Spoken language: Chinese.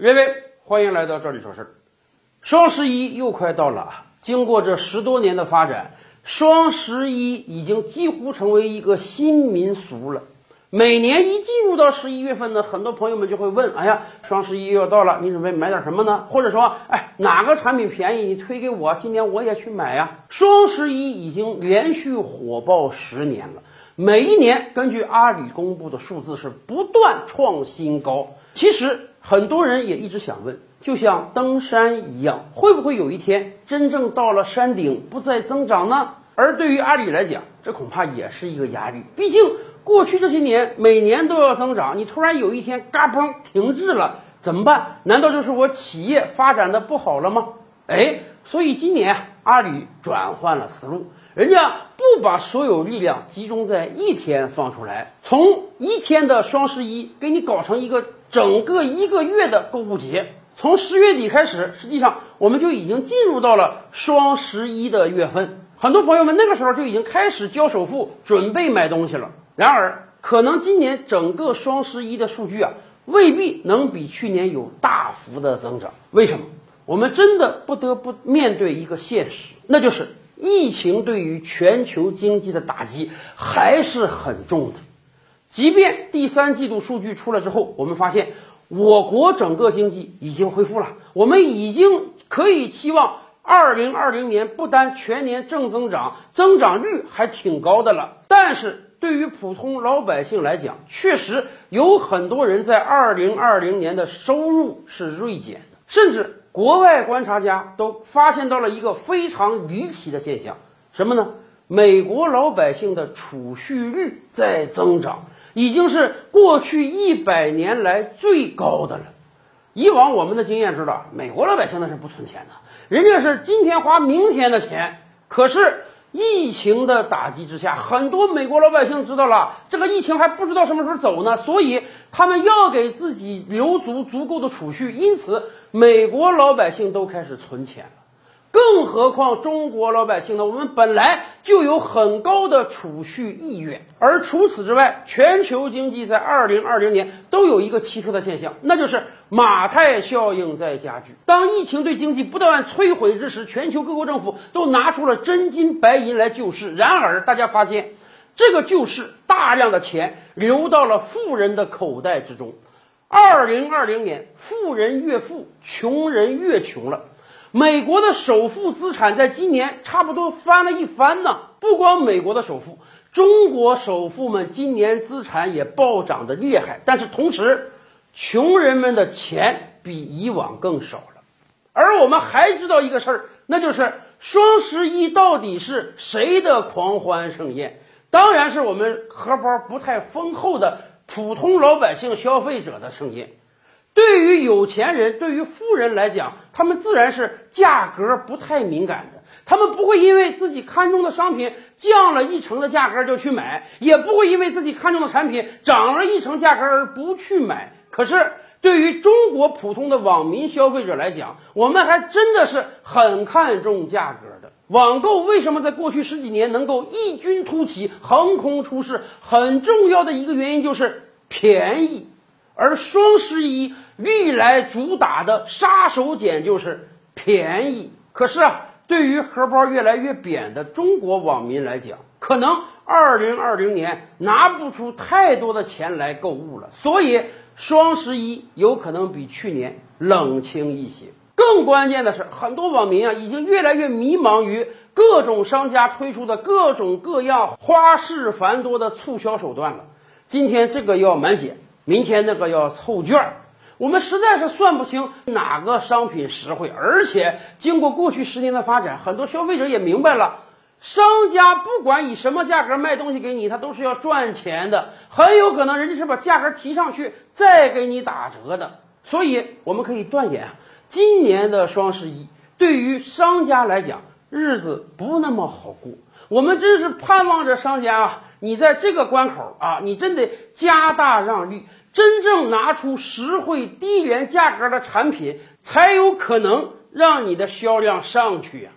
各位，欢迎来到这里说事儿。双十一又快到了！经过这十多年的发展，双十一已经几乎成为一个新民俗了。每年一进入到十一月份呢，很多朋友们就会问：“哎呀，双十一又要到了，你准备买点什么呢？”或者说：“哎，哪个产品便宜，你推给我，今年我也去买呀。”双十一已经连续火爆十年了，每一年根据阿里公布的数字是不断创新高。其实很多人也一直想问，就像登山一样，会不会有一天真正到了山顶不再增长呢？而对于阿里来讲，这恐怕也是一个压力，毕竟。过去这些年，每年都要增长，你突然有一天嘎嘣停滞了，怎么办？难道就是我企业发展的不好了吗？哎，所以今年阿里转换了思路，人家不把所有力量集中在一天放出来，从一天的双十一给你搞成一个整个一个月的购物节。从十月底开始，实际上我们就已经进入到了双十一的月份，很多朋友们那个时候就已经开始交首付，准备买东西了。然而，可能今年整个双十一的数据啊，未必能比去年有大幅的增长。为什么？我们真的不得不面对一个现实，那就是疫情对于全球经济的打击还是很重的。即便第三季度数据出来之后，我们发现我国整个经济已经恢复了，我们已经可以期望二零二零年不单全年正增长，增长率还挺高的了。但是，对于普通老百姓来讲，确实有很多人在二零二零年的收入是锐减的，甚至国外观察家都发现到了一个非常离奇的现象，什么呢？美国老百姓的储蓄率在增长，已经是过去一百年来最高的了。以往我们的经验知道，美国老百姓那是不存钱的，人家是今天花明天的钱，可是。疫情的打击之下，很多美国老百姓知道了这个疫情还不知道什么时候走呢，所以他们要给自己留足足够的储蓄，因此美国老百姓都开始存钱了。更何况中国老百姓呢？我们本来就有很高的储蓄意愿，而除此之外，全球经济在二零二零年都有一个奇特的现象，那就是马太效应在加剧。当疫情对经济不断摧毁之时，全球各国政府都拿出了真金白银来救市。然而，大家发现，这个救市大量的钱流到了富人的口袋之中。二零二零年，富人越富，穷人越穷了。美国的首富资产在今年差不多翻了一番呢。不光美国的首富，中国首富们今年资产也暴涨的厉害。但是同时，穷人们的钱比以往更少了。而我们还知道一个事儿，那就是双十一到底是谁的狂欢盛宴？当然是我们荷包不太丰厚的普通老百姓消费者的盛宴。对于有钱人，对于富人来讲，他们自然是价格不太敏感的。他们不会因为自己看中的商品降了一成的价格就去买，也不会因为自己看中的产品涨了一成价格而不去买。可是，对于中国普通的网民消费者来讲，我们还真的是很看重价格的。网购为什么在过去十几年能够异军突起、横空出世？很重要的一个原因就是便宜。而双十一历来主打的杀手锏就是便宜。可是啊，对于荷包越来越扁的中国网民来讲，可能二零二零年拿不出太多的钱来购物了，所以双十一有可能比去年冷清一些。更关键的是，很多网民啊，已经越来越迷茫于各种商家推出的各种各样花式繁多的促销手段了。今天这个要满减。明天那个要凑券儿，我们实在是算不清哪个商品实惠。而且经过过去十年的发展，很多消费者也明白了，商家不管以什么价格卖东西给你，他都是要赚钱的。很有可能人家是把价格提上去再给你打折的。所以我们可以断言，今年的双十一对于商家来讲，日子不那么好过。我们真是盼望着商家啊，你在这个关口啊，你真得加大让利。真正拿出实惠低廉价格的产品，才有可能让你的销量上去呀。